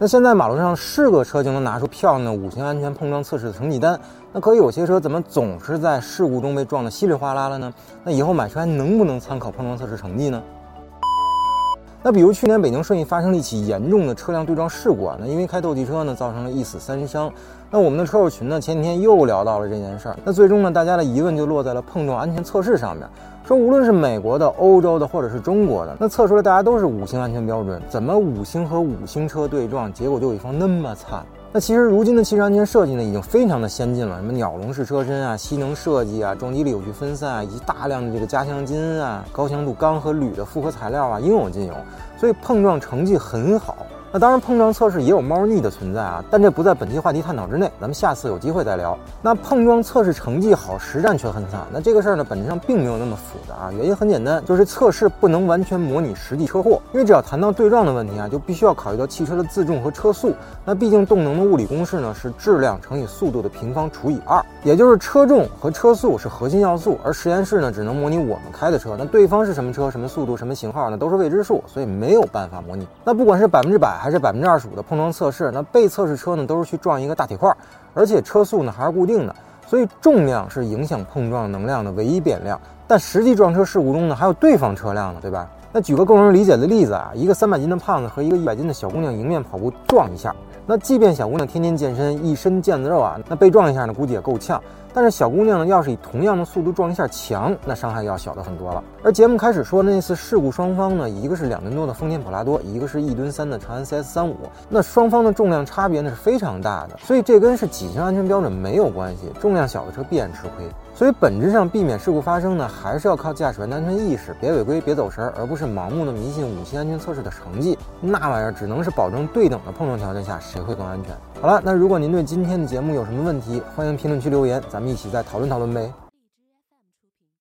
那现在马路上是个车就能拿出漂亮的五星安全碰撞测试的成绩单，那可有些车怎么总是在事故中被撞得稀里哗啦了呢？那以后买车还能不能参考碰撞测试成绩呢？那比如去年北京顺义发生了一起严重的车辆对撞事故啊，那因为开斗气车呢，造成了一死三伤。那我们的车友群呢，前几天又聊到了这件事儿。那最终呢，大家的疑问就落在了碰撞安全测试上面，说无论是美国的、欧洲的，或者是中国的，那测出来大家都是五星安全标准，怎么五星和五星车对撞，结果就有一方那么惨？那其实如今的汽车安全设计呢，已经非常的先进了，什么鸟笼式车身啊、吸能设计啊、撞击力有序分散啊，以及大量的这个加强筋啊、高强度钢和铝的复合材料啊，应有尽有，所以碰撞成绩很好。那当然，碰撞测试也有猫腻的存在啊，但这不在本期话题探讨之内，咱们下次有机会再聊。那碰撞测试成绩好，实战却很惨。那这个事儿呢，本质上并没有那么复杂啊，原因很简单，就是测试不能完全模拟实际车祸，因为只要谈到对撞的问题啊，就必须要考虑到汽车的自重和车速。那毕竟动能的物理公式呢是质量乘以速度的平方除以二，也就是车重和车速是核心要素，而实验室呢只能模拟我们开的车，那对方是什么车、什么速度、什么型号呢，都是未知数，所以没有办法模拟。那不管是百分之百。还是百分之二十五的碰撞测试，那被测试车呢都是去撞一个大铁块，而且车速呢还是固定的，所以重量是影响碰撞能量的唯一变量。但实际撞车事故中呢还有对方车辆呢，对吧？那举个更容易理解的例子啊，一个三百斤的胖子和一个一百斤的小姑娘迎面跑步撞一下，那即便小姑娘天天健身，一身腱子肉啊，那被撞一下呢估计也够呛。但是小姑娘呢，要是以同样的速度撞一下墙，那伤害要小的很多了。而节目开始说的那次事故，双方呢，一个是两吨多的丰田普拉多，一个是一吨三的长安 CS 三五，那双方的重量差别呢是非常大的，所以这跟是几星安全标准没有关系，重量小的车必然吃亏。所以本质上避免事故发生呢，还是要靠驾驶员的安全意识，别违规，别走神，而不是盲目的迷信五星安全测试的成绩，那玩意儿只能是保证对等的碰撞条件下谁会更安全。好了，那如果您对今天的节目有什么问题，欢迎评论区留言，咱们一起再讨论讨论呗。